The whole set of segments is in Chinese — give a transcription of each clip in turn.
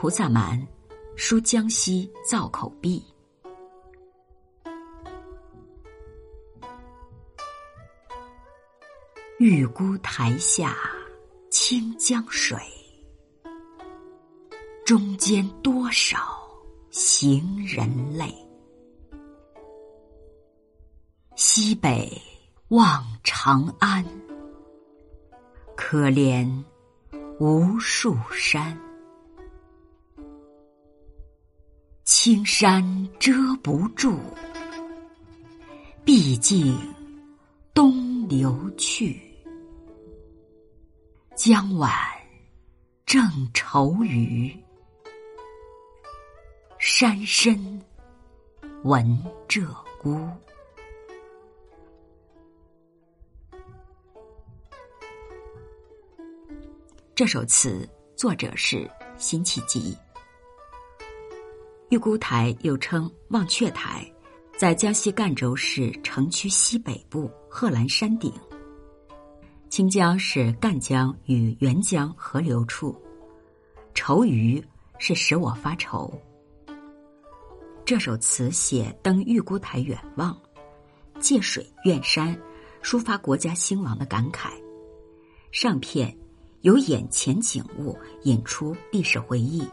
菩萨蛮，书江西造口壁。玉姑台下清江水，中间多少行人泪。西北望长安，可怜无数山。青山遮不住，毕竟东流去。江晚正愁余，山深闻鹧鸪。这首词作者是辛弃疾。玉姑台又称望阙台，在江西赣州市城区西北部贺兰山顶。清江是赣江与沅江合流处，愁余是使我发愁。这首词写登玉姑台远望，借水怨山，抒发国家兴亡的感慨。上片由眼前景物引出历史回忆，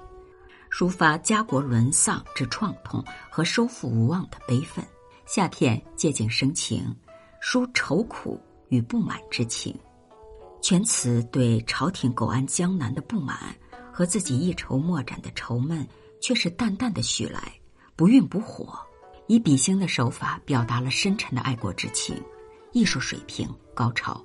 抒发家国沦丧之创痛和收复无望的悲愤；下片借景生情，抒愁苦与不满之情。全词对朝廷苟安江南的不满和自己一筹莫展的愁闷，却是淡淡的许来，不愠不火，以比兴的手法表达了深沉的爱国之情，艺术水平高超。